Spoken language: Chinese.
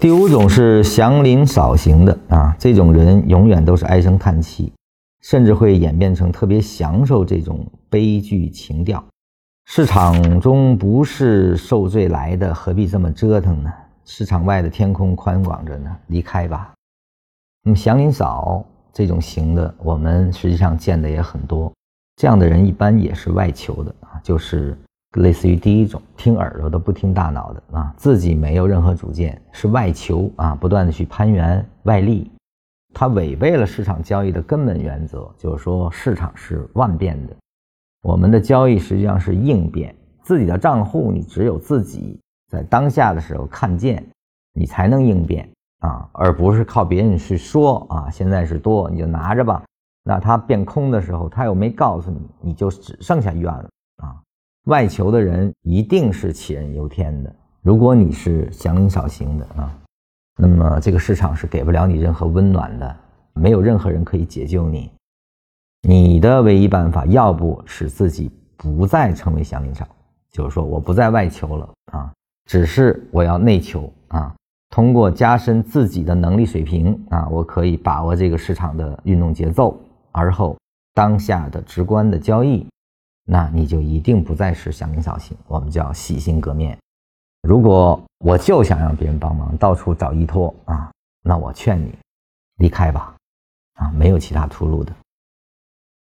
第五种是祥林嫂型的啊，这种人永远都是唉声叹气，甚至会演变成特别享受这种悲剧情调。市场中不是受罪来的，何必这么折腾呢？市场外的天空宽广着呢，离开吧。那么祥林嫂这种型的，我们实际上见的也很多。这样的人一般也是外求的啊，就是。类似于第一种，听耳朵的不听大脑的啊，自己没有任何主见，是外求啊，不断的去攀援外力，他违背了市场交易的根本原则，就是说市场是万变的，我们的交易实际上是应变，自己的账户你只有自己在当下的时候看见，你才能应变啊，而不是靠别人去说啊，现在是多你就拿着吧，那他变空的时候他又没告诉你，你就只剩下怨了啊。外求的人一定是杞人忧天的。如果你是祥林嫂型的啊，那么这个市场是给不了你任何温暖的，没有任何人可以解救你。你的唯一办法，要不使自己不再成为祥林嫂，就是说我不再外求了啊，只是我要内求啊，通过加深自己的能力水平啊，我可以把握这个市场的运动节奏，而后当下的直观的交易。那你就一定不再是祥林嫂型，我们叫洗心革面。如果我就想让别人帮忙，到处找依托啊，那我劝你离开吧，啊，没有其他出路的。